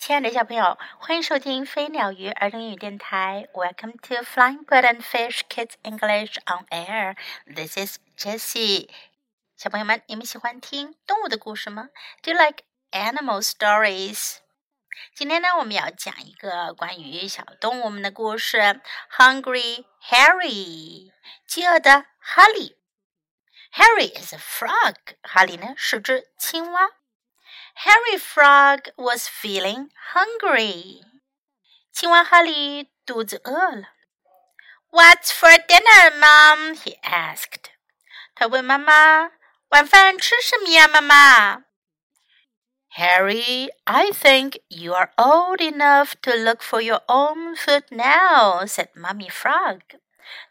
亲爱的小朋友，欢迎收听飞鸟鱼儿童英语电台。Welcome to Flying Bird and Fish Kids English on Air. This is Jessie. 小朋友们，你们喜欢听动物的故事吗？Do you like animal stories? 今天呢，我们要讲一个关于小动物们的故事。Hungry Harry，饥饿的哈利。Harry is a frog，哈利呢是只青蛙。Harry Frog was feeling hungry. 青蛙哈利肚子饿了。What's for dinner, Mom? He asked. 他问妈妈：“晚饭吃什么呀，妈妈？” Harry, I think you are old enough to look for your own food now," said Mummy Frog.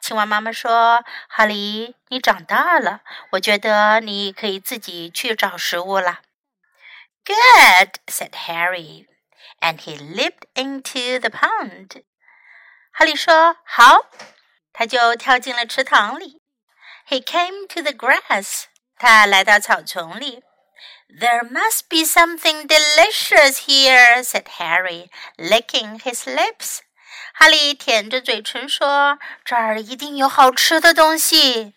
青蛙妈妈说：“哈利，你长大了，我觉得你可以自己去找食物了。” ” Good, said Harry, and he leaped into the pond. 哈利说：“好。”他就跳进了池塘里。He came to the grass. 他来到草丛里。There must be something delicious here, said Harry, licking his lips. 哈利舔着嘴唇说：“这儿一定有好吃的东西。”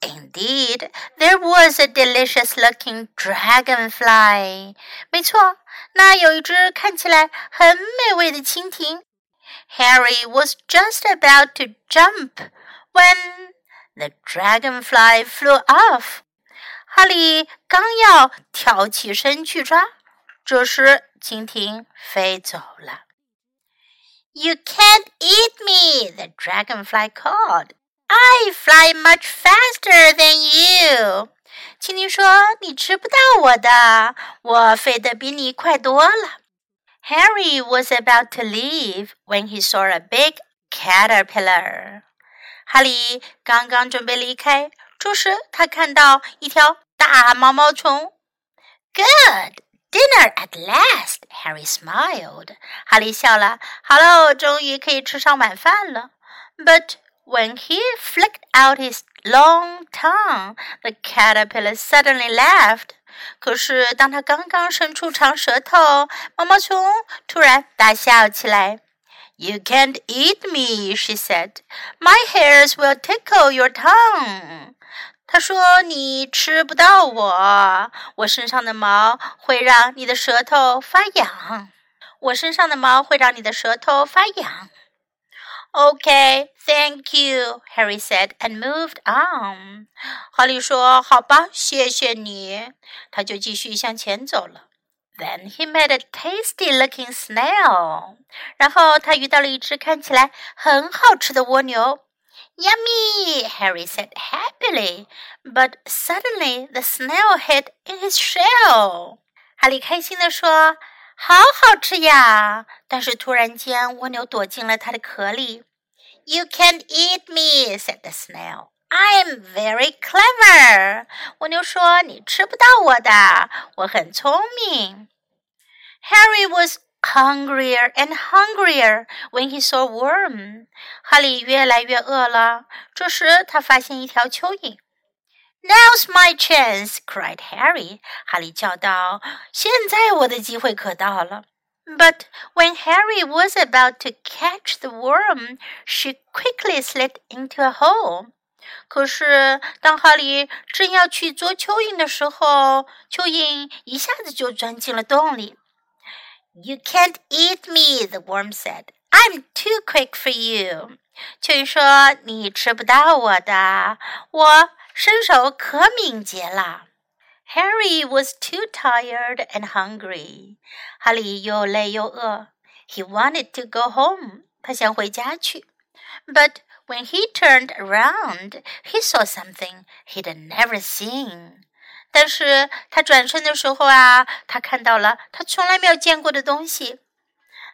Indeed, there was a delicious-looking dragonfly. 没错，那有一只看起来很美味的蜻蜓。Harry was just about to jump when the dragonfly flew off. 哈利刚要跳起身去抓，这时蜻蜓飞走了。You can't eat me, the dragonfly called. I fly much faster than you. 蜻蜓说：“你吃不到我的，我飞得比你快多了。” Harry was about to leave when he saw a big caterpillar. 哈利刚刚准备离开，这时他看到一条大毛毛虫。Good dinner at last, Harry smiled. 哈利笑了。好喽，终于可以吃上晚饭了。But when he flicked out his long tongue, the caterpillar suddenly laughed. 可是当他刚刚伸出长舌头，毛毛虫突然大笑起来。You can't eat me, she said. My hairs will tickle your tongue. 他说：“你吃不到我，我身上的毛会让你的舌头发痒。我身上的毛会让你的舌头发痒。” Okay, thank you, Harry said and moved on. 哈利说：“好吧，谢谢你。”他就继续向前走了。Then he met a tasty-looking snail. 然后他遇到了一只看起来很好吃的蜗牛。Yummy, Harry said happily. But suddenly the snail hid in his shell. 哈利开心地说。 好好吃呀！但是突然间，蜗牛躲进了它的壳里。You can't eat me," said the snail. "I'm very clever." 蜗牛说：“你吃不到我的，我很聪明。” Harry was hungrier and hungrier when he saw worm. 哈利越来越饿了。这时，他发现一条蚯蚓。 Now's my chance!" cried Harry. 哈利叫道：“现在我的机会可到了。” But when Harry was about to catch the worm, she quickly slid into a hole. 可是当哈利正要去捉蚯蚓的时候，蚯蚓一下子就钻进了洞里。You can't eat me, the worm said. I'm too quick for you. 蚯蚓说：“你吃不到我的，我。” 身手可敏捷了。Harry was too tired and hungry. 哈利又累又饿。He wanted to go home. 他想回家去。But when he turned around, he saw something he'd never seen. 但是他转身的时候啊，他看到了他从来没有见过的东西。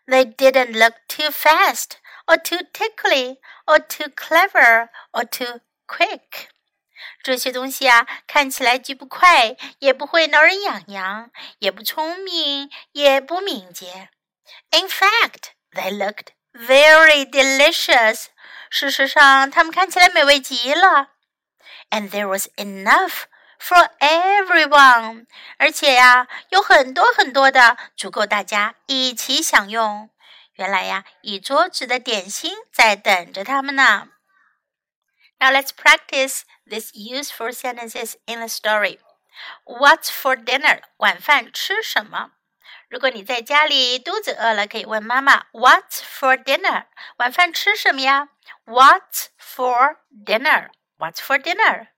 They didn't look too fast, or too tickly, or too clever, or too quick. 这些东西啊，看起来既不快，也不会挠人痒痒，也不聪明，也不敏捷。In fact, they looked very delicious. 事实上，它们看起来美味极了。And there was enough for everyone，而且呀，有很多很多的，足够大家一起享用。原来呀，一桌子的点心在等着他们呢。Now let's practice these useful sentences in the story. What's for dinner? 晚饭吃什么？如果你在家里肚子饿了，可以问妈妈 "What's for dinner?" 晚饭吃什么呀？What's for dinner? What's for dinner?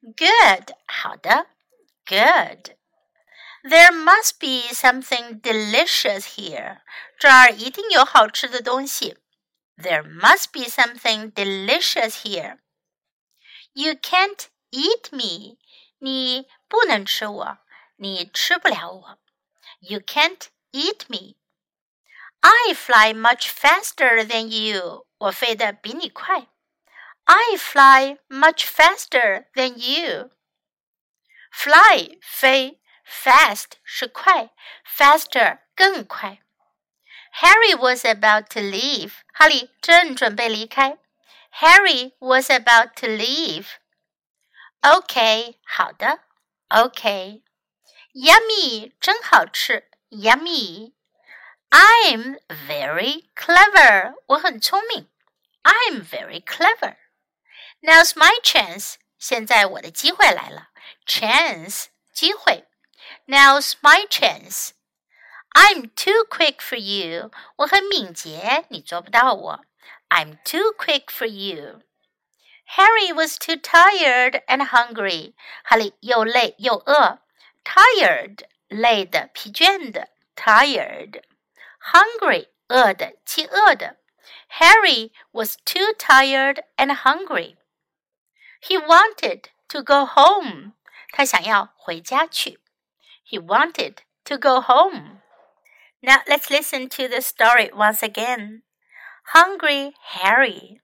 Good. 好的，Good. There must be something delicious here. 这儿一定有好吃的东西。there must be something delicious here. You can't eat me. 你不能吃我，你吃不了我。You can't eat me. I fly much faster than you. 我飞得比你快。I fly much faster than you. Fly 飞，fast 是快，faster 更快。Harry was about to leave. 哈利正准备离开。 Harry was about to leave. OK，好的。OK。Yummy，真好吃。Yummy。I'm very clever. 我很聪明。I'm very clever. Now's my chance. 现在我的机会来了。Chance，机会。Now's my chance. I'm too quick for you. 我很敏捷，你做不到我。 I'm too quick for you. Harry was too tired and hungry. 哈利又累又饿。Tired，累的、疲倦的。Tired。Hungry，饿的、饥饿的。Harry was too tired and hungry. He wanted to go home. 他想要回家去。He wanted to go home. Now let's listen to the story once again. Hungry Harry.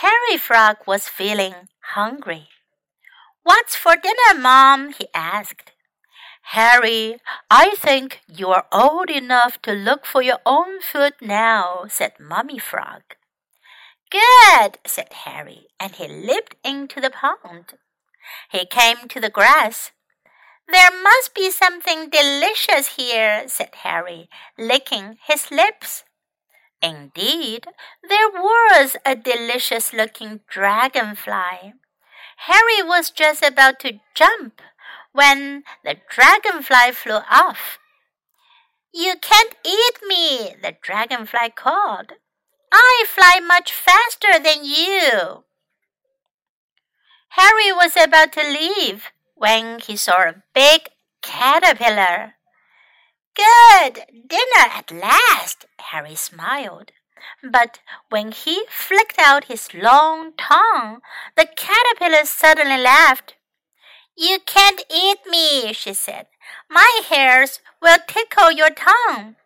Harry Frog was feeling hungry. What's for dinner, Mom? he asked. Harry, I think you are old enough to look for your own food now, said Mummy Frog. Good, said Harry, and he leaped into the pond. He came to the grass there must be something delicious here, said Harry, licking his lips. Indeed, there was a delicious looking dragonfly. Harry was just about to jump when the dragonfly flew off. You can't eat me, the dragonfly called. I fly much faster than you. Harry was about to leave when he saw a big caterpillar. Good dinner at last, Harry smiled. But when he flicked out his long tongue, the caterpillar suddenly laughed. You can't eat me, she said. My hairs will tickle your tongue.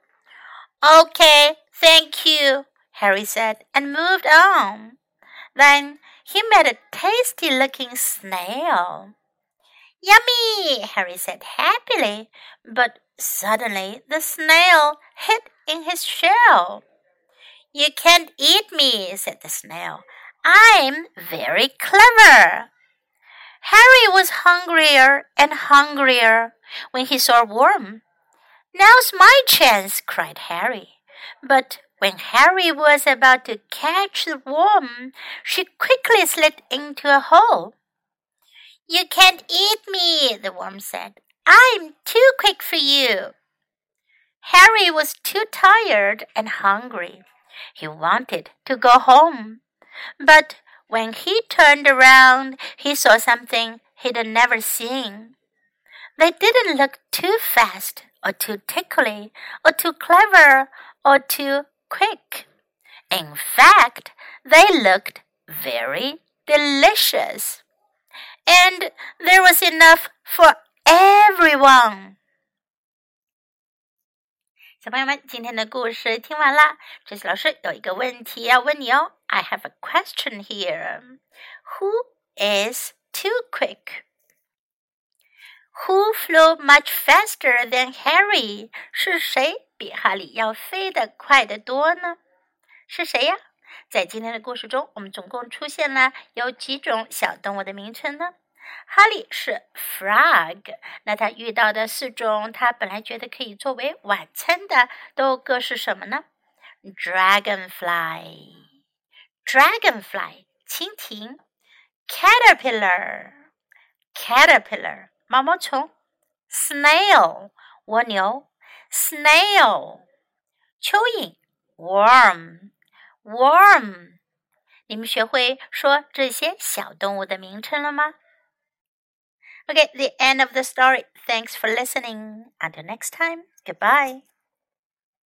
Okay, thank you, Harry said, and moved on. Then he met a tasty looking snail. Yummy! Harry said happily, but suddenly the snail hid in his shell. You can't eat me, said the snail. I'm very clever. Harry was hungrier and hungrier when he saw a worm. Now's my chance, cried Harry. But when Harry was about to catch the worm, she quickly slid into a hole. You can't eat me, the worm said. I'm too quick for you. Harry was too tired and hungry. He wanted to go home. But when he turned around, he saw something he'd never seen. They didn't look too fast or too tickly or too clever or too quick. In fact, they looked very delicious and there was enough for everyone. 小朋友们，今天的故事听完啦。这次老师有一个问题要问你哦。I have a question here. Who is too quick? Who flew much faster than Harry? 是谁比哈利要飞得快得多呢？是谁呀？在今天的故事中，我们总共出现了有几种小动物的名称呢？ 哈利是 frog，那他遇到的四种他本来觉得可以作为晚餐的，都各是什么呢？Dragonfly，Dragonfly，蜻蜓；Caterpillar，Caterpillar，毛毛虫；Snail，蜗牛；Snail，蚯蚓；Worm，Worm。你们学会说这些小动物的名称了吗？Okay, the end of the story. Thanks for listening. Until next time, goodbye.